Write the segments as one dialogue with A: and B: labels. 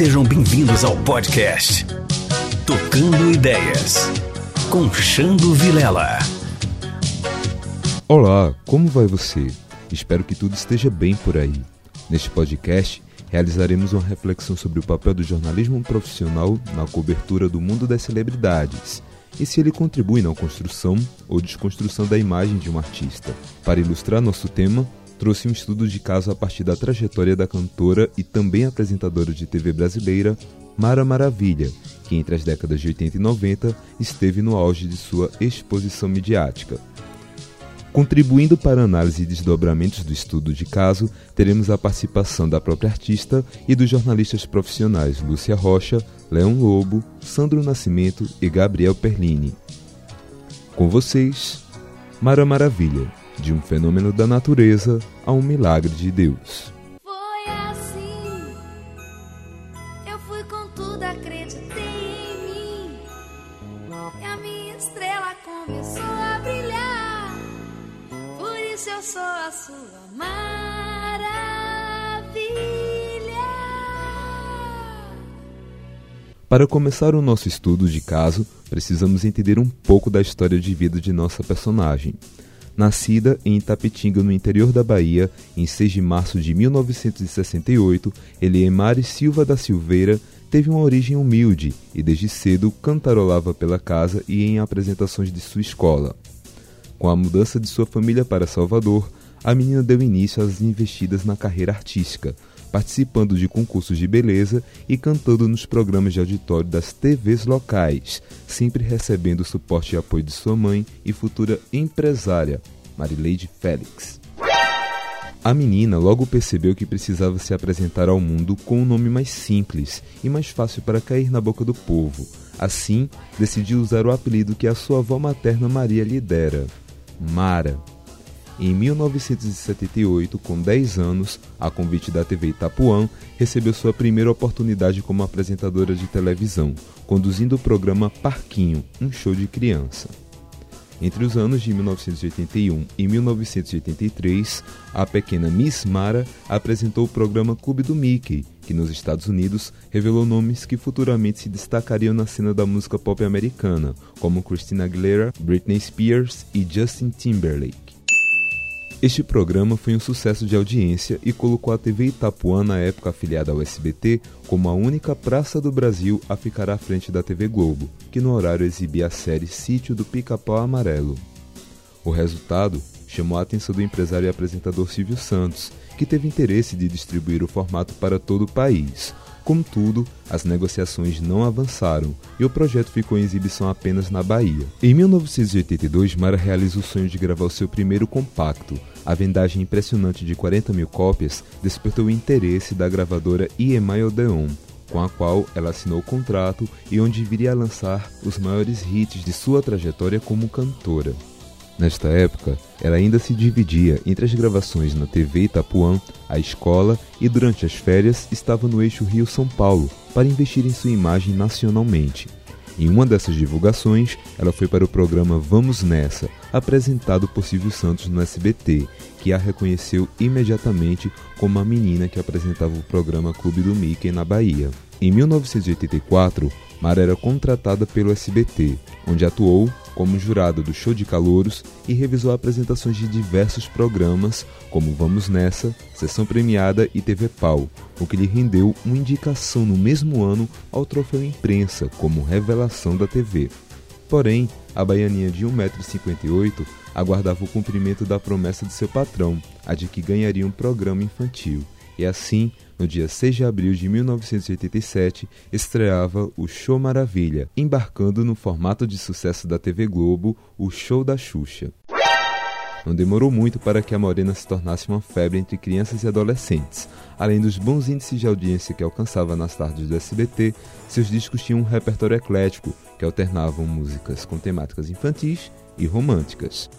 A: Sejam bem-vindos ao podcast Tocando Ideias com Xando Vilela.
B: Olá, como vai você? Espero que tudo esteja bem por aí. Neste podcast, realizaremos uma reflexão sobre o papel do jornalismo profissional na cobertura do mundo das celebridades e se ele contribui na construção ou desconstrução da imagem de um artista. Para ilustrar nosso tema, trouxe um estudo de caso a partir da trajetória da cantora e também apresentadora de TV brasileira Mara Maravilha, que entre as décadas de 80 e 90 esteve no auge de sua exposição midiática. Contribuindo para a análise e desdobramentos do estudo de caso, teremos a participação da própria artista e dos jornalistas profissionais Lúcia Rocha, Leão Lobo, Sandro Nascimento e Gabriel Perlini. Com vocês, Mara Maravilha, de um fenômeno da natureza a um milagre de Deus.
C: Foi assim, eu fui com tudo, acreditei em mim. E a minha estrela começou a brilhar. Por isso eu sou a sua maravilha.
B: Para começar o nosso estudo de caso, precisamos entender um pouco da história de vida de nossa personagem. Nascida em Itapetinga, no interior da Bahia, em 6 de março de 1968, Eliemare Silva da Silveira teve uma origem humilde e desde cedo cantarolava pela casa e em apresentações de sua escola. Com a mudança de sua família para Salvador, a menina deu início às investidas na carreira artística, participando de concursos de beleza e cantando nos programas de auditório das TVs locais, sempre recebendo o suporte e apoio de sua mãe e futura empresária, Marileide Félix. A menina logo percebeu que precisava se apresentar ao mundo com um nome mais simples e mais fácil para cair na boca do povo. Assim, decidiu usar o apelido que a sua avó materna Maria lhe dera, Mara. Em 1978, com 10 anos, a convite da TV Itapuã, recebeu sua primeira oportunidade como apresentadora de televisão, conduzindo o programa Parquinho, um show de criança. Entre os anos de 1981 e 1983, a pequena Miss Mara apresentou o programa Clube do Mickey, que nos Estados Unidos revelou nomes que futuramente se destacariam na cena da música pop americana, como Christina Aguilera, Britney Spears e Justin Timberlake. Este programa foi um sucesso de audiência e colocou a TV Itapuã, na época afiliada ao SBT, como a única praça do Brasil a ficar à frente da TV Globo, que no horário exibia a série Sítio do Pica-Pau Amarelo. O resultado chamou a atenção do empresário e apresentador Silvio Santos, que teve interesse de distribuir o formato para todo o país, Contudo, as negociações não avançaram e o projeto ficou em exibição apenas na Bahia. Em 1982, Mara realiza o sonho de gravar o seu primeiro compacto. A vendagem impressionante de 40 mil cópias despertou o interesse da gravadora EMI Odeon, com a qual ela assinou o contrato e onde viria a lançar os maiores hits de sua trajetória como cantora. Nesta época, ela ainda se dividia entre as gravações na TV Itapuã, a escola e durante as férias estava no eixo Rio-São Paulo para investir em sua imagem nacionalmente. Em uma dessas divulgações, ela foi para o programa Vamos Nessa, apresentado por Silvio Santos no SBT, que a reconheceu imediatamente como a menina que apresentava o programa Clube do Mickey na Bahia. Em 1984, Mara era contratada pelo SBT, onde atuou como jurada do Show de Calouros e revisou apresentações de diversos programas, como Vamos Nessa, Sessão Premiada e TV Pau, o que lhe rendeu uma indicação no mesmo ano ao troféu Imprensa como revelação da TV. Porém, a baianinha de 1,58m aguardava o cumprimento da promessa de seu patrão, a de que ganharia um programa infantil, e assim no dia 6 de abril de 1987, estreava o Show Maravilha, embarcando no formato de sucesso da TV Globo, o Show da Xuxa. Não demorou muito para que a Morena se tornasse uma febre entre crianças e adolescentes. Além dos bons índices de audiência que alcançava nas tardes do SBT, seus discos tinham um repertório eclético que alternavam músicas com temáticas infantis e românticas.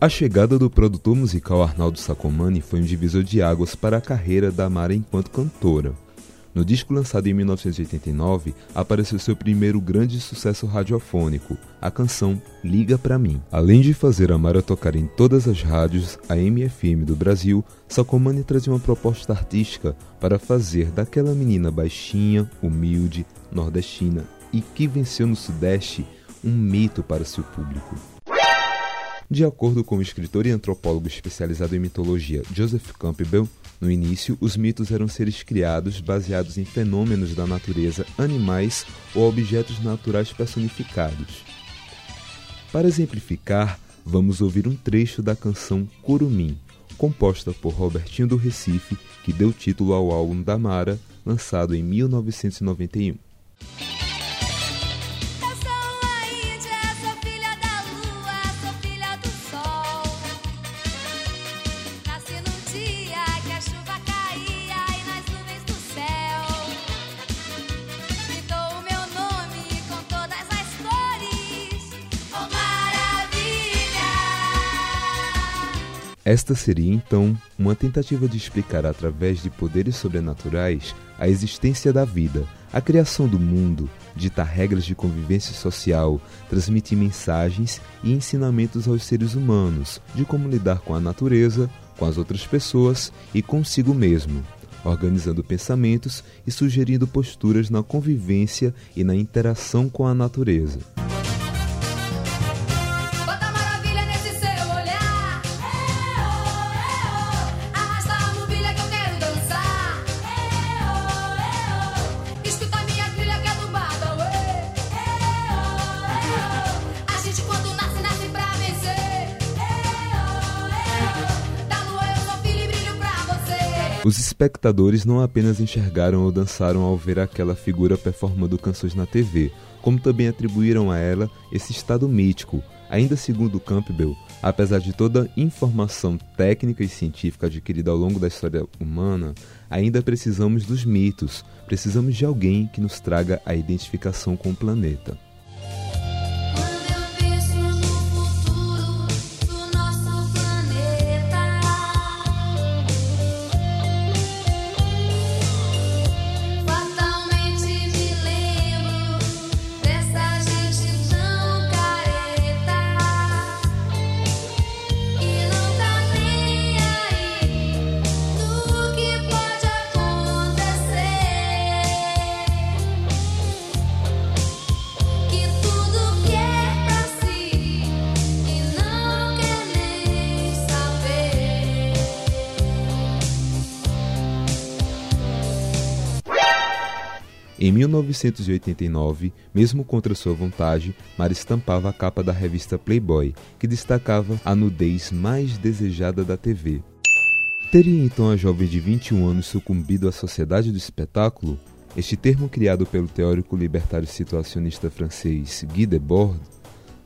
B: A chegada do produtor musical Arnaldo Sacomani foi um divisor de águas para a carreira da Mara enquanto cantora. No disco lançado em 1989, apareceu seu primeiro grande sucesso radiofônico, a canção Liga Pra Mim. Além de fazer a Mara tocar em todas as rádios, a MFM do Brasil, Sacomani trazia uma proposta artística para fazer daquela menina baixinha, humilde, nordestina e que venceu no Sudeste um mito para seu público. De acordo com o escritor e antropólogo especializado em mitologia Joseph Campbell, no início os mitos eram seres criados baseados em fenômenos da natureza, animais ou objetos naturais personificados. Para exemplificar, vamos ouvir um trecho da canção Curumim, composta por Robertinho do Recife, que deu título ao álbum da Mara, lançado em 1991. Esta seria então uma tentativa de explicar através de poderes sobrenaturais a existência da vida, a criação do mundo, ditar regras de convivência social, transmitir mensagens e ensinamentos aos seres humanos de como lidar com a natureza, com as outras pessoas e consigo mesmo, organizando pensamentos e sugerindo posturas na convivência e na interação com a natureza. Espectadores não apenas enxergaram ou dançaram ao ver aquela figura performando canções na TV, como também atribuíram a ela esse estado mítico. Ainda segundo Campbell, apesar de toda informação técnica e científica adquirida ao longo da história humana, ainda precisamos dos mitos, precisamos de alguém que nos traga a identificação com o planeta. 1989, mesmo contra sua vontade, Mara estampava a capa da revista Playboy, que destacava a nudez mais desejada da TV. Teria então a jovem de 21 anos sucumbido à sociedade do espetáculo? Este termo, criado pelo teórico libertário situacionista francês Guy Debord,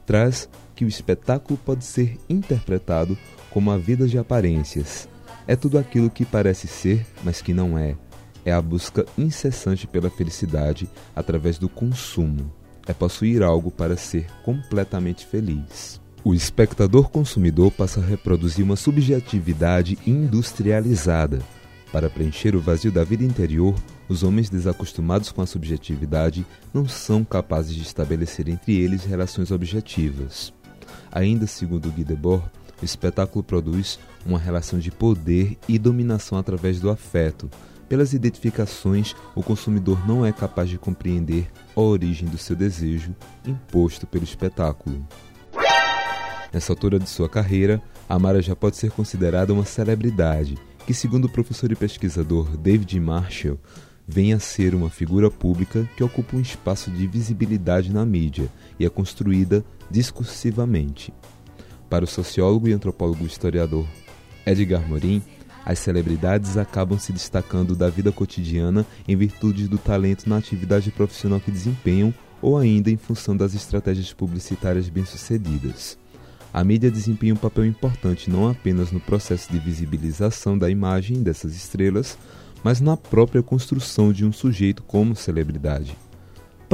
B: traz que o espetáculo pode ser interpretado como a vida de aparências. É tudo aquilo que parece ser, mas que não é é a busca incessante pela felicidade através do consumo. É possuir algo para ser completamente feliz. O espectador consumidor passa a reproduzir uma subjetividade industrializada. Para preencher o vazio da vida interior, os homens desacostumados com a subjetividade não são capazes de estabelecer entre eles relações objetivas. Ainda segundo Guy Debord, o espetáculo produz uma relação de poder e dominação através do afeto, pelas identificações, o consumidor não é capaz de compreender a origem do seu desejo imposto pelo espetáculo. Nessa altura de sua carreira, Amara já pode ser considerada uma celebridade, que, segundo o professor e pesquisador David Marshall, vem a ser uma figura pública que ocupa um espaço de visibilidade na mídia e é construída discursivamente. Para o sociólogo e antropólogo historiador Edgar Morin, as celebridades acabam se destacando da vida cotidiana em virtude do talento na atividade profissional que desempenham ou ainda em função das estratégias publicitárias bem-sucedidas. A mídia desempenha um papel importante não apenas no processo de visibilização da imagem dessas estrelas, mas na própria construção de um sujeito como celebridade.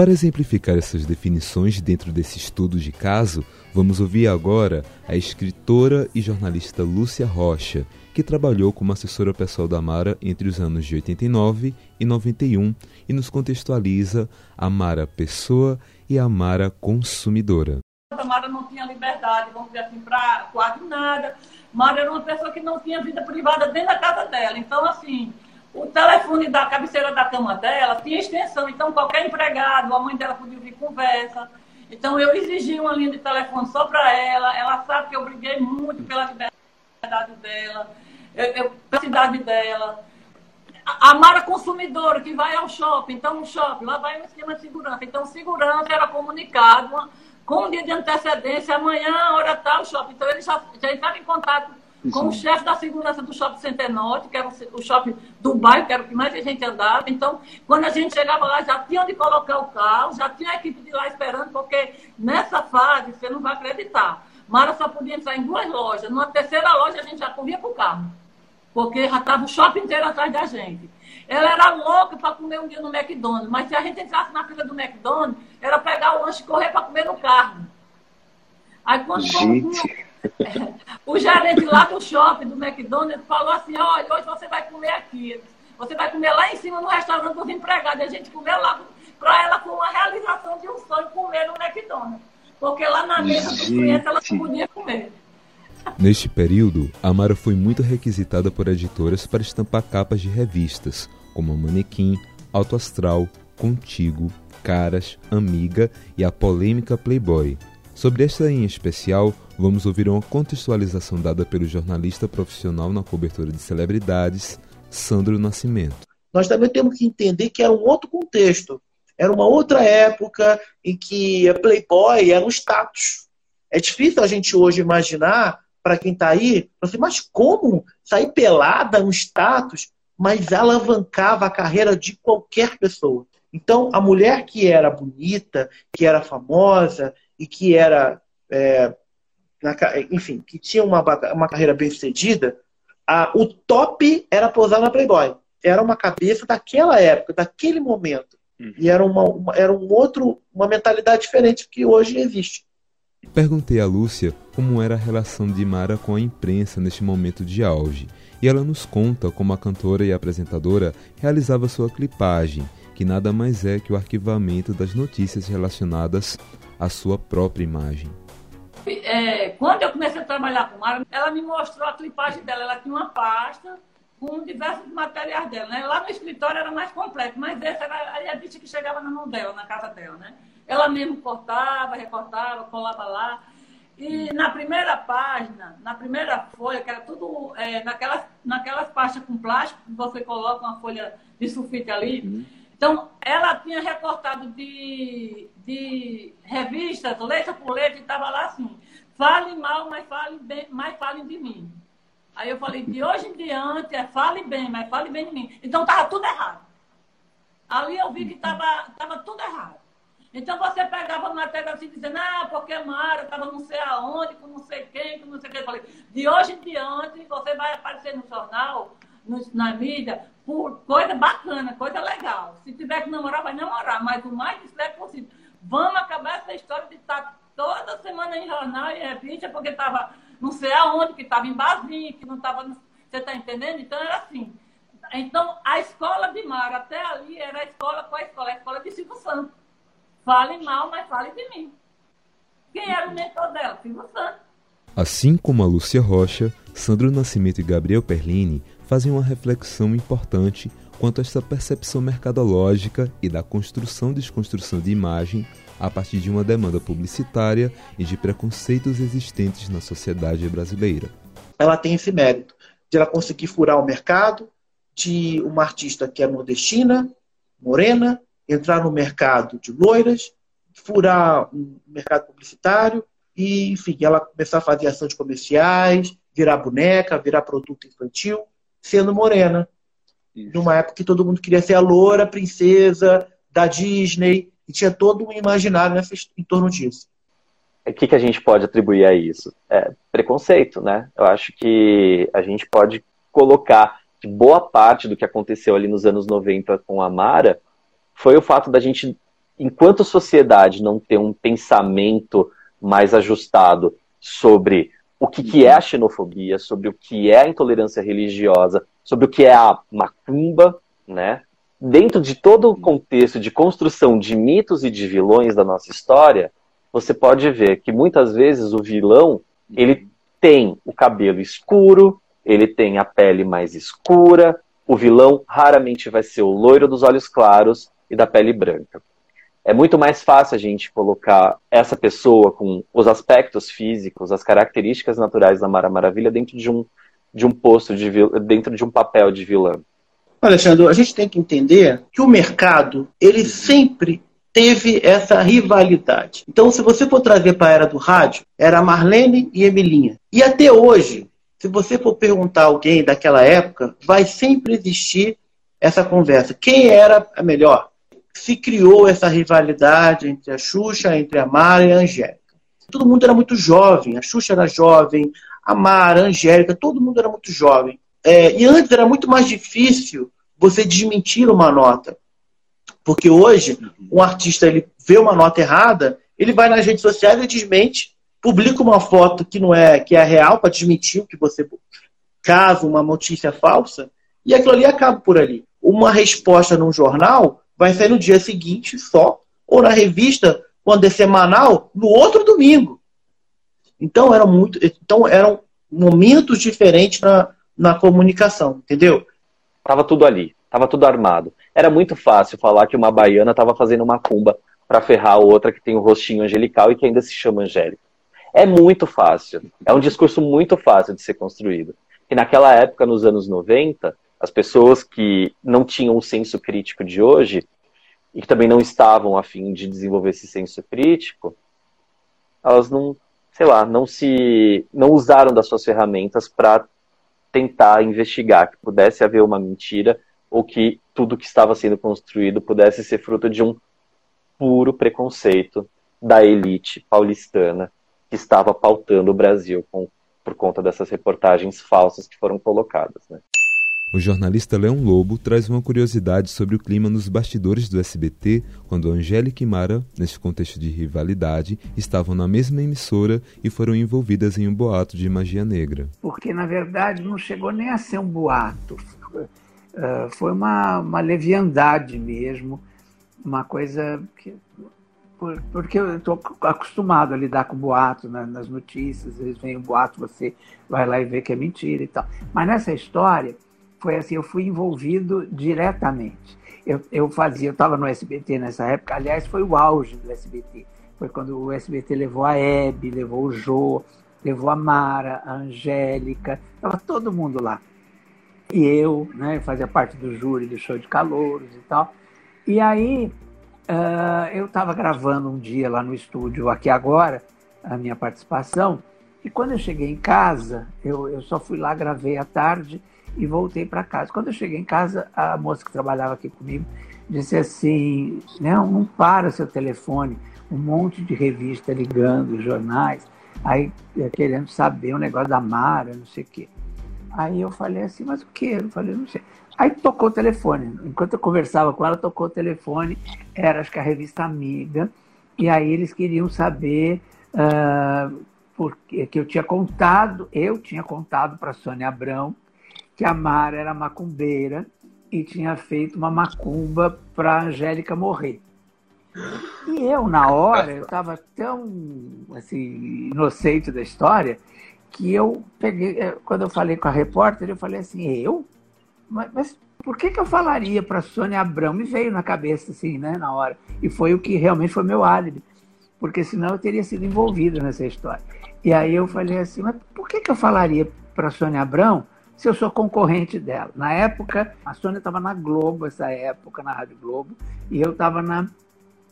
B: Para exemplificar essas definições dentro desse estudo de caso, vamos ouvir agora a escritora e jornalista Lúcia Rocha, que trabalhou como assessora pessoal da Mara entre os anos de 89 e 91 e nos contextualiza a Mara pessoa e a Mara consumidora.
D: A Mara não tinha liberdade, vamos dizer assim, para quase nada. Mara era uma pessoa que não tinha vida privada dentro da casa dela. Então, assim, o telefone da cabeceira da cama dela tinha extensão, então qualquer empregado, a mãe dela podia ouvir conversa. Então eu exigi uma linha de telefone só para ela. Ela sabe que eu briguei muito pela liberdade dela, eu, eu, pela cidade dela. A Mara consumidora que vai ao shopping, então o shopping, lá vai um esquema de segurança. Então, segurança era comunicado com um dia de antecedência, amanhã, hora tal, shopping. Então, ele já, já entrava em contato com o chefe da segurança do Shopping Center Norte, que era o shopping do bairro, que era o que mais a gente andava. Então, quando a gente chegava lá, já tinha onde colocar o carro, já tinha a equipe de lá esperando, porque nessa fase, você não vai acreditar, Mara só podia entrar em duas lojas. Numa terceira loja, a gente já corria para o carro, porque já estava o shopping inteiro atrás da gente. Ela era louca para comer um dia no McDonald's, mas se a gente entrasse na fila do McDonald's, era pegar o lanche e correr para comer no carro. Aí quando gente. O gerente lá do shopping, do McDonald's, falou assim, olha, hoje você vai comer aqui. Você vai comer lá em cima no restaurante dos empregados. E a gente comeu lá. Para ela foi uma realização de um sonho comer no McDonald's. Porque lá na mesa dos clientes ela não podia comer.
B: Neste período, a Mara foi muito requisitada por editoras para estampar capas de revistas, como Manequim, Alto Astral, Contigo, Caras, Amiga e a polêmica Playboy. Sobre esta em especial, vamos ouvir uma contextualização dada pelo jornalista profissional na cobertura de celebridades, Sandro Nascimento.
E: Nós também temos que entender que era um outro contexto. Era uma outra época em que a Playboy era um status. É difícil a gente hoje imaginar, para quem está aí, assim, mas como sair pelada é um status, mas alavancava a carreira de qualquer pessoa. Então, a mulher que era bonita, que era famosa e que era é, na, enfim, que tinha uma, uma carreira bem sucedida, a, o top era posar na Playboy. Era uma cabeça daquela época, daquele momento. Uhum. E era, uma, uma, era um outro, uma mentalidade diferente que hoje existe.
B: Perguntei a Lúcia como era a relação de Mara com a imprensa neste momento de auge. E ela nos conta como a cantora e apresentadora realizava sua clipagem, que nada mais é que o arquivamento das notícias relacionadas à sua própria imagem
D: é, quando eu comecei a trabalhar com Mara, ela me mostrou a clipagem dela. Ela tinha uma pasta com diversos materiais dela. Né? Lá no escritório era mais completo, mas essa era a bicha que chegava na mão dela, na casa dela. Né? Ela mesmo cortava, recortava, colava lá. E na primeira página, na primeira folha, que era tudo é, naquelas, naquelas pastas com plástico, que você coloca uma folha de sulfite ali. Uhum. Então, ela tinha recortado de, de revistas, letra por letra, e estava lá assim, fale mal, mas fale bem, mas fale de mim. Aí eu falei, de hoje em diante, é fale bem, mas fale bem de mim. Então estava tudo errado. Ali eu vi que estava tava tudo errado. Então você pegava a matéria assim, dizendo, ah, porque Mara estava não sei aonde, com não sei quem, com não sei quem. Eu falei, de hoje em diante, você vai aparecer no jornal, no, na mídia, por coisa bacana, coisa legal. Se tiver que namorar, vai namorar, mas o mais discreto possível. Vamos acabar essa história de estar toda semana em jornal e revista, porque estava não sei aonde, que estava em Basinha, que não estava. Você está entendendo? Então era assim. Então, a escola de Mara até ali era a escola, qual a escola? A escola de Silvio Santos. Fale mal, mas fale de mim. Quem era o mentor dela? Silvio Santos.
B: Assim como a Lúcia Rocha, Sandro Nascimento e Gabriel Perlini fazem uma reflexão importante quanto a essa percepção mercadológica e da construção e desconstrução de imagem a partir de uma demanda publicitária e de preconceitos existentes na sociedade brasileira.
E: Ela tem esse mérito de ela conseguir furar o mercado de uma artista que é nordestina, morena, entrar no mercado de loiras, furar o mercado publicitário e, enfim, ela começar a fazer de comerciais, virar boneca, virar produto infantil sendo morena. Isso. Numa época que todo mundo queria ser a loura, princesa da Disney, e tinha todo um imaginário nessa, em torno disso.
F: O que, que a gente pode atribuir a isso? É, preconceito, né? Eu acho que a gente pode colocar que boa parte do que aconteceu ali nos anos 90 com a Mara foi o fato da gente enquanto sociedade não ter um pensamento mais ajustado sobre o que, que é a xenofobia, sobre o que é a intolerância religiosa, sobre o que é a macumba, né? Dentro de todo o contexto de construção de mitos e de vilões da nossa história, você pode ver que muitas vezes o vilão ele tem o cabelo escuro, ele tem a pele mais escura, o vilão raramente vai ser o loiro dos olhos claros e da pele branca é muito mais fácil a gente colocar essa pessoa com os aspectos físicos, as características naturais da Mara Maravilha dentro de um, de um posto, de, dentro de um papel de vilã.
E: Alexandre, a gente tem que entender que o mercado, ele sempre teve essa rivalidade. Então, se você for trazer para a era do rádio, era Marlene e Emilinha. E até hoje, se você for perguntar a alguém daquela época, vai sempre existir essa conversa. Quem era a melhor? Se criou essa rivalidade entre a Xuxa, entre a Mara e a Angélica. Todo mundo era muito jovem, a Xuxa era jovem, a Mara, a Angélica, todo mundo era muito jovem. É, e antes era muito mais difícil você desmentir uma nota. Porque hoje, um artista ele vê uma nota errada, ele vai nas redes sociais e desmente, publica uma foto que não é que é real para desmentir o que você caso uma notícia falsa, e aquilo ali acaba por ali. Uma resposta num jornal vai sair no dia seguinte só, ou na revista, quando é semanal, no outro domingo. Então eram muito, então eram momentos diferentes na, na comunicação, entendeu?
F: Tava tudo ali, tava tudo armado. Era muito fácil falar que uma baiana estava fazendo uma cumba para ferrar a outra que tem o um rostinho angelical e que ainda se chama Angélica. É muito fácil. É um discurso muito fácil de ser construído. E naquela época, nos anos 90, as pessoas que não tinham o senso crítico de hoje e que também não estavam a fim de desenvolver esse senso crítico, elas não, sei lá, não se não usaram das suas ferramentas para tentar investigar que pudesse haver uma mentira ou que tudo que estava sendo construído pudesse ser fruto de um puro preconceito da elite paulistana que estava pautando o Brasil com, por conta dessas reportagens falsas que foram colocadas. Né?
B: O jornalista Leão Lobo traz uma curiosidade sobre o clima nos bastidores do SBT, quando Angélica e Mara, neste contexto de rivalidade, estavam na mesma emissora e foram envolvidas em um boato de magia negra.
G: Porque, na verdade, não chegou nem a ser um boato. Foi uma, uma leviandade mesmo, uma coisa que porque eu estou acostumado a lidar com boato né, nas notícias, eles vêm um boato, você vai lá e vê que é mentira e tal. Mas nessa história, foi assim, eu fui envolvido diretamente. Eu, eu fazia, eu estava no SBT nessa época, aliás, foi o auge do SBT. Foi quando o SBT levou a Hebe, levou o Jô, levou a Mara, a Angélica, estava todo mundo lá. E eu, né, fazia parte do júri do show de calouros e tal. E aí, uh, eu estava gravando um dia lá no estúdio, aqui agora, a minha participação, e quando eu cheguei em casa, eu, eu só fui lá, gravei à tarde, e voltei para casa. Quando eu cheguei em casa, a moça que trabalhava aqui comigo disse assim: não, não para seu telefone, um monte de revista ligando, jornais, aí eh, querendo saber um negócio da Mara, não sei o quê. Aí eu falei assim, mas o quê? Eu falei, não sei. Aí tocou o telefone. Enquanto eu conversava com ela, tocou o telefone. Era, acho que a revista Amiga. E aí eles queriam saber uh, porque, que eu tinha contado, eu tinha contado para Sônia Abrão, que a Mara era macumbeira e tinha feito uma macumba para Angélica morrer. E eu, na hora, eu estava tão assim, inocente da história que eu peguei, eh, quando eu falei com a repórter, eu falei assim, eu? Mas, mas por que, que eu falaria para Sônia Abrão? Me veio na cabeça assim, né, na hora. E foi o que realmente foi meu álibi, porque senão eu teria sido envolvido nessa história. E aí eu falei assim, mas por que, que eu falaria para Sônia Abrão se eu sou concorrente dela. Na época, a Sônia estava na Globo, essa época, na Rádio Globo, e eu estava na,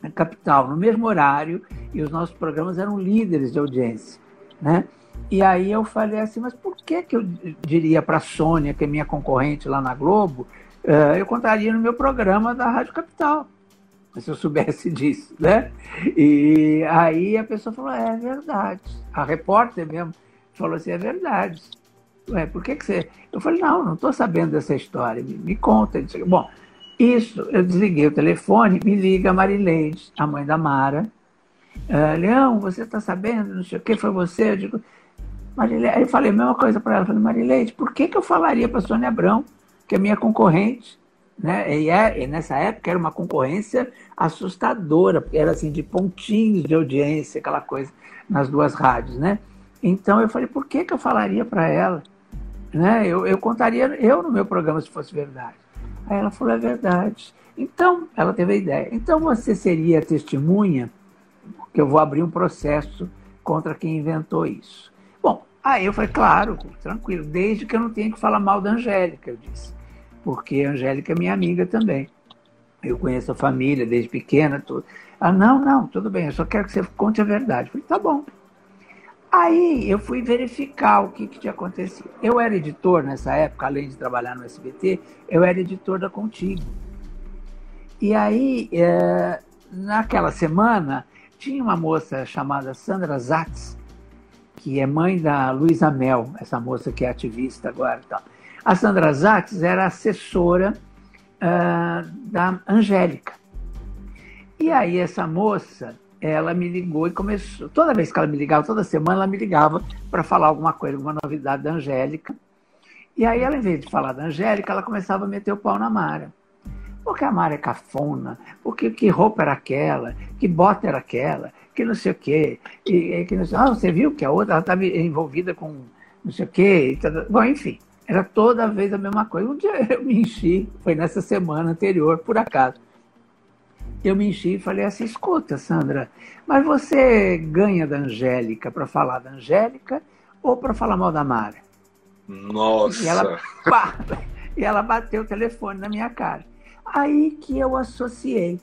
G: na, Capital, no mesmo horário, e os nossos programas eram líderes de audiência, né? E aí eu falei assim, mas por que, que eu diria para a Sônia, que é minha concorrente lá na Globo, uh, eu contaria no meu programa da Rádio Capital, se eu soubesse disso, né? E aí a pessoa falou, é, é verdade. A repórter mesmo falou assim, é verdade. Ué, por que, que você. Eu falei, não, não estou sabendo dessa história, me, me conta. Disse, Bom, Isso, eu desliguei o telefone, me liga a Marileide, a mãe da Mara. Uh, Leão, você está sabendo? Não sei o que, foi você? Eu digo, Marileide. Aí eu falei a mesma coisa para ela. Falei, Marileide, por que, que eu falaria para a Sônia Abrão, que é minha concorrente? Né? E, é, e, nessa época era uma concorrência assustadora, porque era assim de pontinhos de audiência, aquela coisa nas duas rádios, né? Então eu falei, por que, que eu falaria para ela? Né? Eu, eu contaria eu no meu programa se fosse verdade. Aí ela falou, é verdade. Então, ela teve a ideia. Então você seria testemunha, que eu vou abrir um processo contra quem inventou isso. Bom, aí eu falei, claro, tranquilo, desde que eu não tenha que falar mal da Angélica, eu disse. Porque a Angélica é minha amiga também. Eu conheço a família desde pequena, tudo. Ah, não, não, tudo bem, eu só quero que você conte a verdade. Eu falei, tá bom. Aí eu fui verificar o que, que tinha acontecido. Eu era editor nessa época, além de trabalhar no SBT, eu era editor da Contigo. E aí, é, naquela semana, tinha uma moça chamada Sandra Zatz, que é mãe da Luísa Mel, essa moça que é ativista agora. A Sandra Zatz era assessora uh, da Angélica. E aí essa moça ela me ligou e começou. Toda vez que ela me ligava, toda semana ela me ligava para falar alguma coisa, alguma novidade da Angélica. E aí ela, em vez de falar da Angélica, ela começava a meter o pau na Mara. Porque a Mara é cafona, porque que roupa era aquela, que bota era aquela, que não sei o quê. E, que não sei, ah, você viu que a outra estava envolvida com não sei o quê. Bom, enfim, era toda vez a mesma coisa. Um dia eu me enchi, foi nessa semana anterior, por acaso eu me enchi e falei assim: escuta, Sandra, mas você ganha da Angélica para falar da Angélica ou para falar mal da Mara?
H: Nossa!
G: E ela, pá, e ela bateu o telefone na minha cara. Aí que eu associei,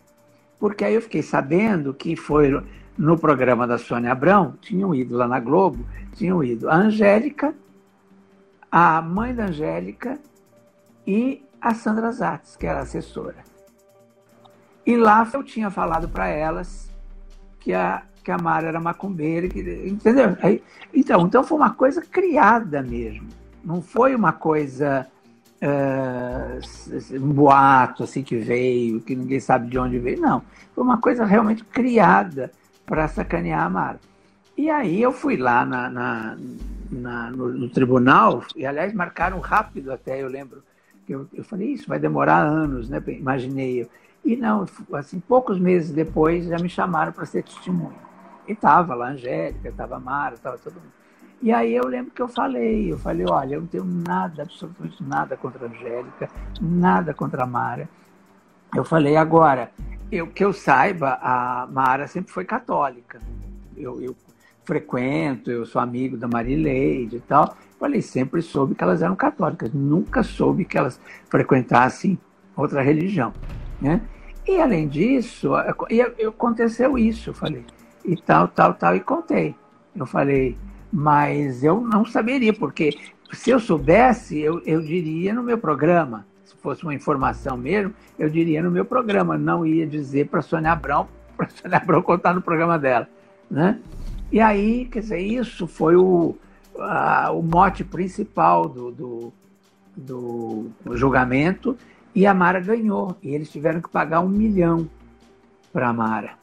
G: porque aí eu fiquei sabendo que foi no programa da Sônia Abrão, tinham ido lá na Globo, tinham ido a Angélica, a mãe da Angélica e a Sandra Zatz, que era assessora. E lá eu tinha falado para elas que a, que a Mara era macumbeira, que, entendeu? Aí, então, então foi uma coisa criada mesmo. Não foi uma coisa, uh, um boato assim que veio, que ninguém sabe de onde veio. Não. Foi uma coisa realmente criada para sacanear a Mara. E aí eu fui lá na, na, na no, no, tribunal, e aliás marcaram rápido até, eu lembro. que Eu, eu falei, isso vai demorar anos, né? Imaginei eu. E não, assim, poucos meses depois já me chamaram para ser testemunha. E estava lá a Angélica, estava a Mara, estava todo mundo. E aí eu lembro que eu falei, eu falei, olha, eu não tenho nada, absolutamente nada contra a Angélica, nada contra a Mara. Eu falei, agora, eu, que eu saiba, a Mara sempre foi católica. Eu, eu frequento, eu sou amigo da Marileide e tal. Falei, sempre soube que elas eram católicas, nunca soube que elas frequentassem outra religião. Né? E além disso, e aconteceu isso, eu falei, e tal, tal, tal, e contei. Eu falei, mas eu não saberia, porque se eu soubesse, eu, eu diria no meu programa. Se fosse uma informação mesmo, eu diria no meu programa, não ia dizer para Sônia Abrão, para Sônia Abrão contar no programa dela. Né? E aí, quer dizer, isso foi o, a, o mote principal do, do, do julgamento e a Mara ganhou. E eles tiveram que pagar um milhão para a Mara.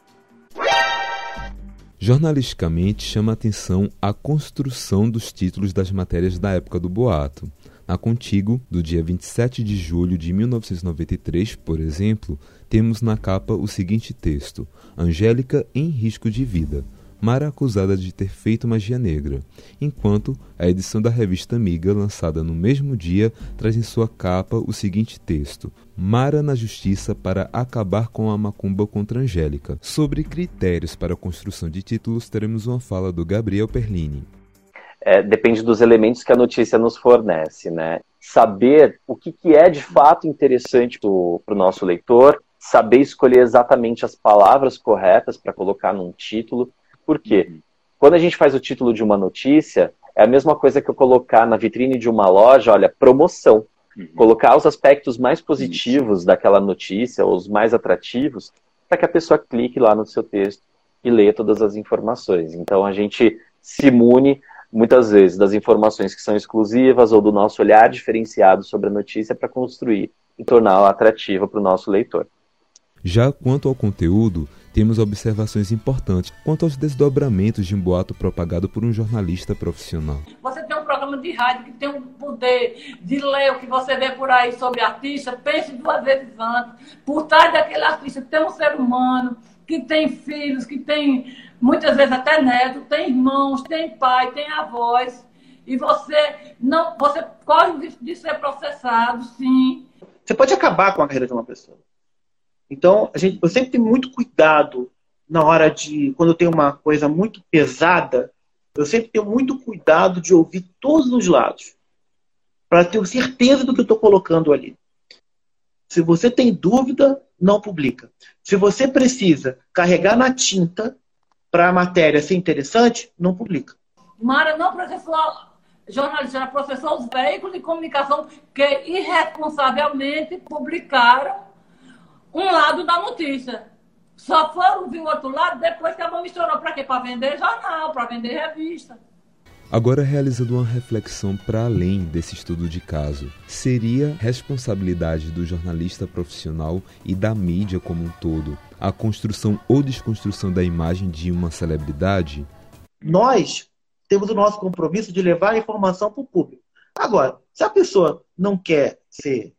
B: Jornalisticamente, chama atenção a construção dos títulos das matérias da época do boato. Na Contigo, do dia 27 de julho de 1993, por exemplo, temos na capa o seguinte texto: Angélica em risco de vida. Mara acusada de ter feito magia negra, enquanto a edição da revista Amiga, lançada no mesmo dia, traz em sua capa o seguinte texto: Mara na justiça para acabar com a macumba contra Angélica. Sobre critérios para a construção de títulos, teremos uma fala do Gabriel Perlini.
F: É, depende dos elementos que a notícia nos fornece, né? Saber o que, que é de fato interessante para o nosso leitor, saber escolher exatamente as palavras corretas para colocar num título, por quê? Uhum. Quando a gente faz o título de uma notícia, é a mesma coisa que eu colocar na vitrine de uma loja, olha, promoção. Uhum. Colocar os aspectos mais positivos Isso. daquela notícia, os mais atrativos, para que a pessoa clique lá no seu texto e leia todas as informações. Então a gente se imune muitas vezes das informações que são exclusivas ou do nosso olhar diferenciado sobre a notícia para construir e torná-la atrativa para o nosso leitor.
B: Já quanto ao conteúdo, temos observações importantes quanto aos desdobramentos de um boato propagado por um jornalista profissional.
D: Você tem um programa de rádio que tem o poder de ler o que você vê por aí sobre artista, pense duas vezes antes. Por trás daquele artista tem um ser humano que tem filhos, que tem muitas vezes até netos, tem irmãos, tem pai, tem avós. E você não, você corre de, de ser processado, sim.
E: Você pode acabar com a carreira de uma pessoa. Então, a gente, eu sempre tenho muito cuidado na hora de. Quando eu tenho uma coisa muito pesada, eu sempre tenho muito cuidado de ouvir todos os lados. Para ter certeza do que eu estou colocando ali. Se você tem dúvida, não publica. Se você precisa carregar na tinta para a matéria ser interessante, não publica.
D: Mara não processou jornalista, ela processou os veículos de comunicação que irresponsavelmente publicaram um lado da notícia. Só foram ver o outro lado depois que a mão misturou. Para quê? Para vender jornal, para vender revista.
B: Agora, realizando uma reflexão para além desse estudo de caso, seria responsabilidade do jornalista profissional e da mídia como um todo a construção ou desconstrução da imagem de uma celebridade?
E: Nós temos o nosso compromisso de levar a informação para o público. Agora, se a pessoa não quer ser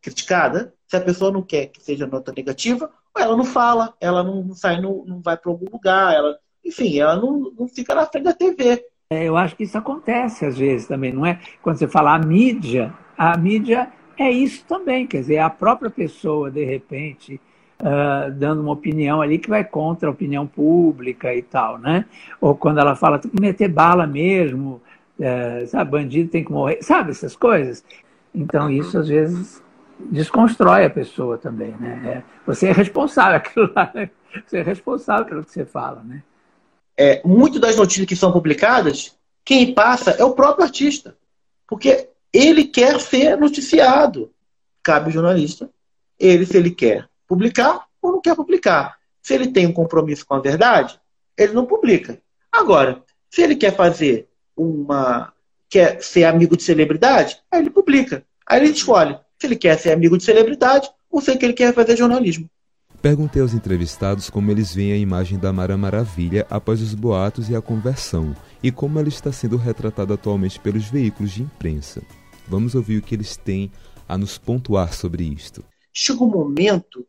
E: criticada, se a pessoa não quer que seja nota negativa, ela não fala, ela não sai, não, não vai para algum lugar, ela, enfim, ela não, não fica na frente da TV.
G: É, eu acho que isso acontece às vezes também, não é? Quando você fala a mídia, a mídia é isso também, quer dizer, é a própria pessoa, de repente, uh, dando uma opinião ali que vai contra a opinião pública e tal, né? Ou quando ela fala, tem que meter bala mesmo, uh, sabe, bandido tem que morrer, sabe, essas coisas. Então, isso às vezes desconstrói a pessoa também, né? É, você é responsável aquilo lá, né? Você é responsável pelo que você fala, né?
E: É, muito das notícias que são publicadas, quem passa é o próprio artista. Porque ele quer ser noticiado. Cabe jornalista. Ele, se ele quer publicar ou não quer publicar. Se ele tem um compromisso com a verdade, ele não publica. Agora, se ele quer fazer uma. quer ser amigo de celebridade, aí ele publica. Aí ele escolhe se ele quer ser amigo de celebridade ou se ele quer fazer jornalismo.
B: Perguntei aos entrevistados como eles veem a imagem da Mara Maravilha após os boatos e a conversão, e como ela está sendo retratada atualmente pelos veículos de imprensa. Vamos ouvir o que eles têm a nos pontuar sobre isto.
E: Chega um momento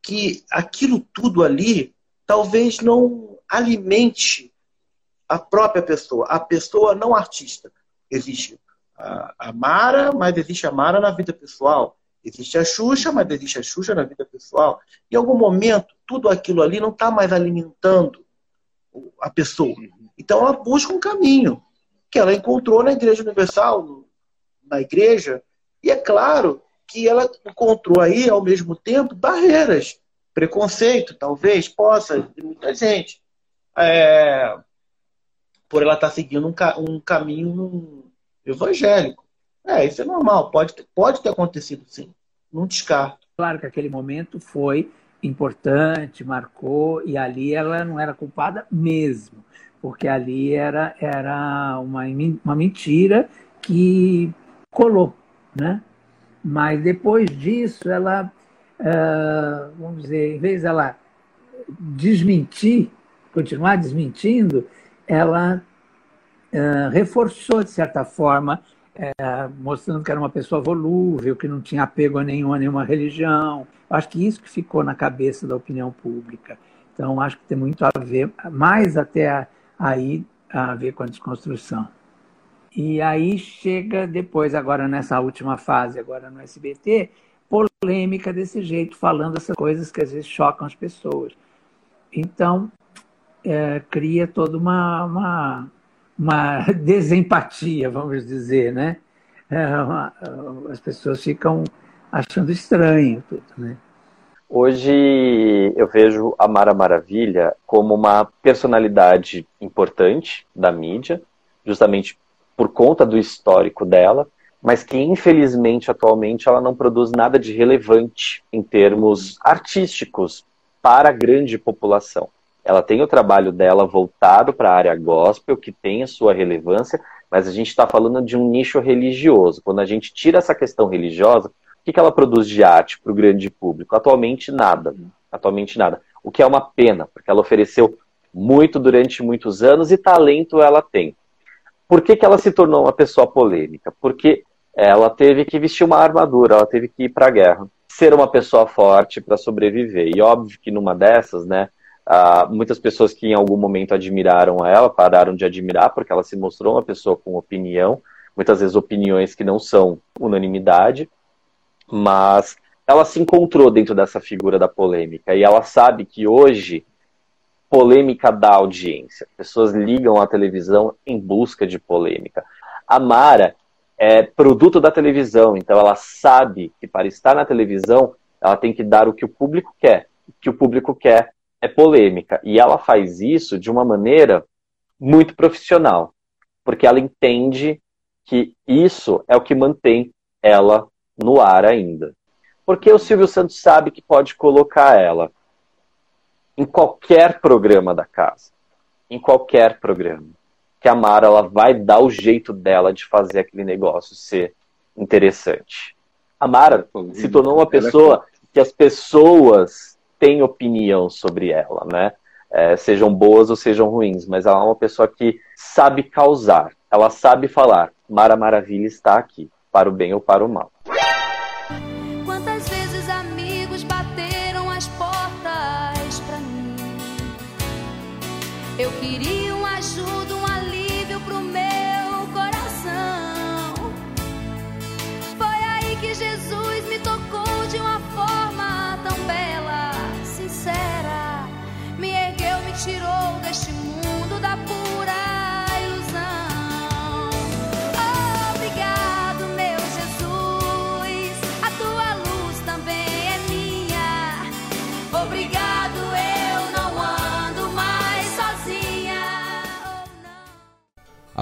E: que aquilo tudo ali talvez não alimente a própria pessoa, a pessoa não artista. Existe a, Mara, mas existe a Mara na vida pessoal. Existe a Xuxa, mas existe a Xuxa na vida pessoal. Em algum momento, tudo aquilo ali não está mais alimentando a pessoa. Então ela busca um caminho que ela encontrou na Igreja Universal, na igreja, e é claro que ela encontrou aí, ao mesmo tempo, barreiras, preconceito, talvez, possa, de muita gente. É, por ela estar tá seguindo um, um caminho evangélico. É, isso é normal, pode, pode ter acontecido sim, não descarto.
G: Claro que aquele momento foi importante, marcou, e ali ela não era culpada mesmo, porque ali era, era uma, uma mentira que colou, né? Mas depois disso, ela, uh, vamos dizer, em vez dela desmentir, continuar desmentindo, ela uh, reforçou, de certa forma, uh, mostrando que era uma pessoa volúvel, que não tinha apego a nenhuma, nenhuma religião. Acho que isso que ficou na cabeça da opinião pública. Então, acho que tem muito a ver, mais até aí, a ver com a desconstrução. E aí chega depois, agora nessa última fase, agora no SBT, polêmica desse jeito, falando essas coisas que às vezes chocam as pessoas. Então, é, cria toda uma, uma, uma desempatia, vamos dizer, né? É as pessoas ficam achando estranho tudo, né?
F: Hoje eu vejo a Mara Maravilha como uma personalidade importante da mídia, justamente por conta do histórico dela, mas que infelizmente atualmente ela não produz nada de relevante em termos artísticos para a grande população. Ela tem o trabalho dela voltado para a área gospel, que tem a sua relevância, mas a gente está falando de um nicho religioso. Quando a gente tira essa questão religiosa, O que ela produz de arte para o grande público? Atualmente, nada. Atualmente, nada. O que é uma pena, porque ela ofereceu muito durante muitos anos e talento ela tem. Por que, que ela se tornou uma pessoa polêmica? Porque ela teve que vestir uma armadura, ela teve que ir para a guerra, ser uma pessoa forte para sobreviver. E óbvio que numa dessas, né, muitas pessoas que em algum momento admiraram ela pararam de admirar porque ela se mostrou uma pessoa com opinião, muitas vezes opiniões que não são unanimidade, mas ela se encontrou dentro dessa figura da polêmica e ela sabe que hoje polêmica dá audiência. Pessoas ligam à televisão em busca de polêmica. A Mara é produto da televisão, então ela sabe que para estar na televisão ela tem que dar o que o público quer. O que o público quer é polêmica. E ela faz isso de uma maneira muito profissional, porque ela entende que isso é o que mantém ela no ar ainda. Porque o Silvio Santos sabe que pode colocar ela em qualquer programa da casa. Em qualquer programa. Que a Mara ela vai dar o jeito dela de fazer aquele negócio ser interessante. A Mara se tornou uma é pessoa que as pessoas têm opinião sobre ela, né? É, sejam boas ou sejam ruins, mas ela é uma pessoa que sabe causar, ela sabe falar. Mara Maravilha está aqui, para o bem ou para o mal.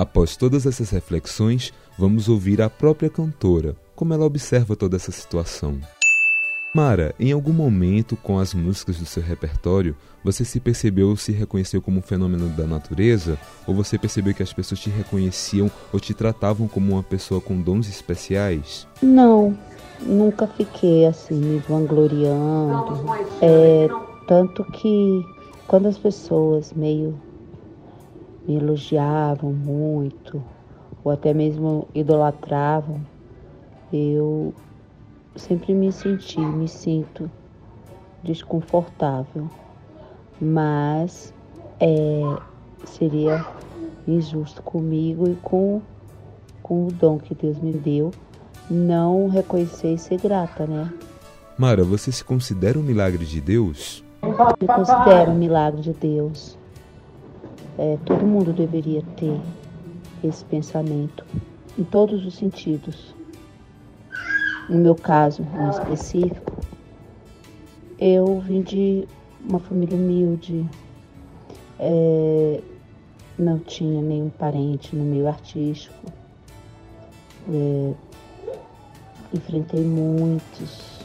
B: Após todas essas reflexões, vamos ouvir a própria cantora, como ela observa toda essa situação. Mara, em algum momento com as músicas do seu repertório, você se percebeu ou se reconheceu como um fenômeno da natureza? Ou você percebeu que as pessoas te reconheciam ou te tratavam como uma pessoa com dons especiais?
I: Não, nunca fiquei assim, me vangloriando. É, tanto que quando as pessoas meio me elogiavam muito, ou até mesmo idolatravam, eu sempre me senti, me sinto desconfortável. Mas é, seria injusto comigo e com, com o dom que Deus me deu não reconhecer e ser grata, né?
B: Mara, você se considera um milagre de Deus?
I: Me considero um milagre de Deus. É, todo mundo deveria ter esse pensamento, em todos os sentidos. No meu caso, em específico, eu vim de uma família humilde, é, não tinha nenhum parente no meio artístico, é, enfrentei muitos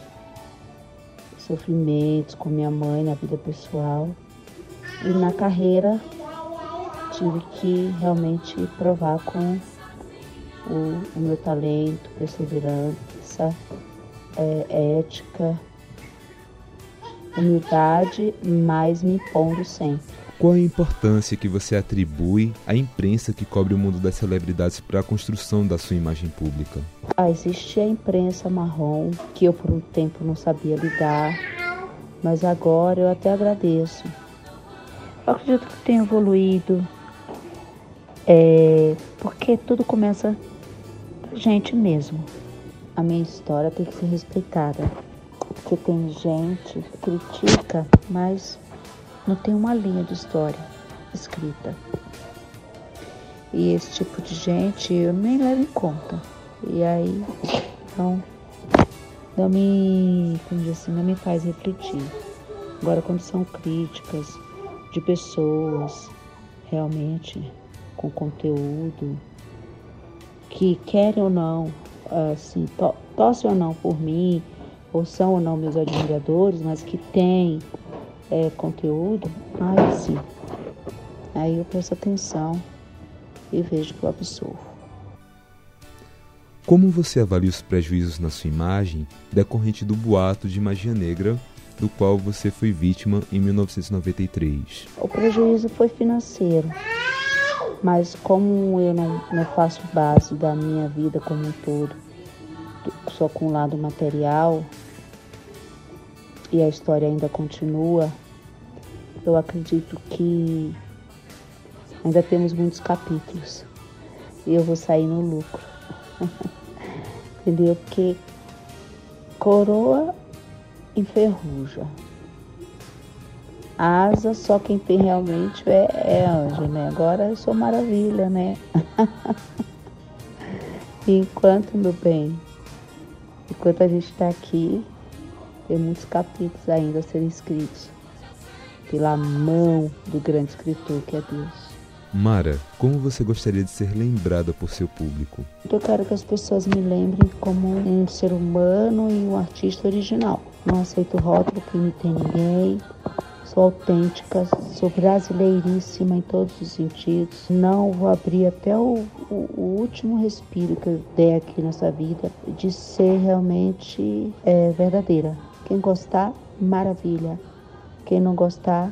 I: sofrimentos com minha mãe na vida pessoal e na carreira tive que realmente provar com o, o meu talento, perseverança, é, ética, humildade, mas me impondo sempre.
B: Qual a importância que você atribui à imprensa que cobre o mundo das celebridades para a construção da sua imagem pública?
I: Ah, existe a imprensa marrom, que eu por um tempo não sabia lidar, mas agora eu até agradeço. Eu acredito que tenho evoluído, é, porque tudo começa da gente mesmo. A minha história tem que ser respeitada, porque tem gente que critica, mas não tem uma linha de história escrita. E esse tipo de gente eu nem levo em conta. E aí não, não me, como diz assim, não me faz refletir. Agora quando são críticas de pessoas realmente com conteúdo que querem ou não, assim, to torcem ou não por mim, ou são ou não meus admiradores, mas que têm é, conteúdo, aí sim. Aí eu presto atenção e vejo que eu absorvo.
B: Como você avalia os prejuízos na sua imagem decorrente do boato de magia negra do qual você foi vítima em 1993?
I: O prejuízo foi financeiro, mas como eu não, não faço base da minha vida como um todo, só com o lado material, e a história ainda continua, eu acredito que ainda temos muitos capítulos e eu vou sair no lucro. Entendeu? Porque coroa enferruja. Asa só quem tem realmente é, é anjo, né? Agora eu sou maravilha, né? enquanto, meu bem, enquanto a gente está aqui, tem muitos capítulos ainda a serem escritos pela mão do grande escritor que é Deus.
B: Mara, como você gostaria de ser lembrada por seu público?
I: Eu quero que as pessoas me lembrem como um ser humano e um artista original. Não aceito rótulo que imite ninguém. Sou autêntica, sou brasileiríssima em todos os sentidos. Não vou abrir até o, o, o último respiro que eu der aqui nessa vida de ser realmente é, verdadeira. Quem gostar, maravilha. Quem não gostar,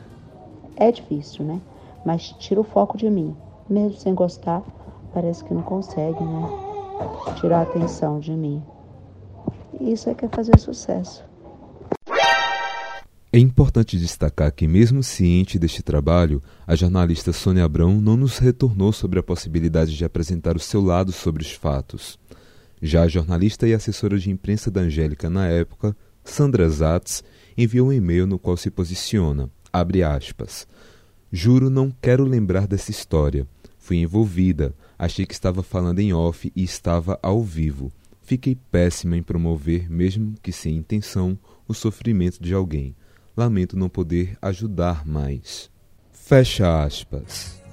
I: é difícil, né? mas tira o foco de mim. Mesmo sem gostar, parece que não consegue, né? Tirar a atenção de mim. Isso é que é fazer sucesso.
B: É importante destacar que, mesmo ciente deste trabalho, a jornalista Sônia Abrão não nos retornou sobre a possibilidade de apresentar o seu lado sobre os fatos. Já a jornalista e assessora de imprensa da Angélica na época, Sandra Zatz, enviou um e-mail no qual se posiciona, abre aspas, Juro não quero lembrar dessa história. Fui envolvida, achei que estava falando em off e estava ao vivo. Fiquei péssima em promover, mesmo que sem intenção, o sofrimento de alguém. Lamento não poder ajudar mais. Fecha aspas.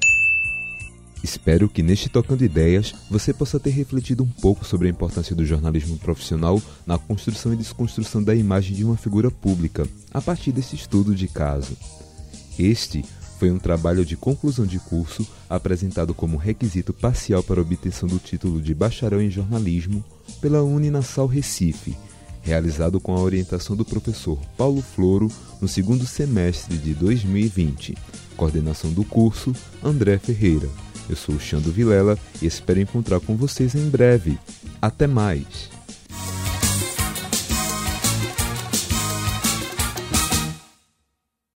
B: Espero que neste Tocando Ideias você possa ter refletido um pouco sobre a importância do jornalismo profissional na construção e desconstrução da imagem de uma figura pública, a partir desse estudo de caso. Este foi um trabalho de conclusão de curso apresentado como requisito parcial para obtenção do título de bacharel em jornalismo pela Uninasal Recife, realizado com a orientação do professor Paulo Floro no segundo semestre de 2020. Coordenação do curso, André Ferreira. Eu sou o Xando Vilela e espero encontrar com vocês em breve. Até mais!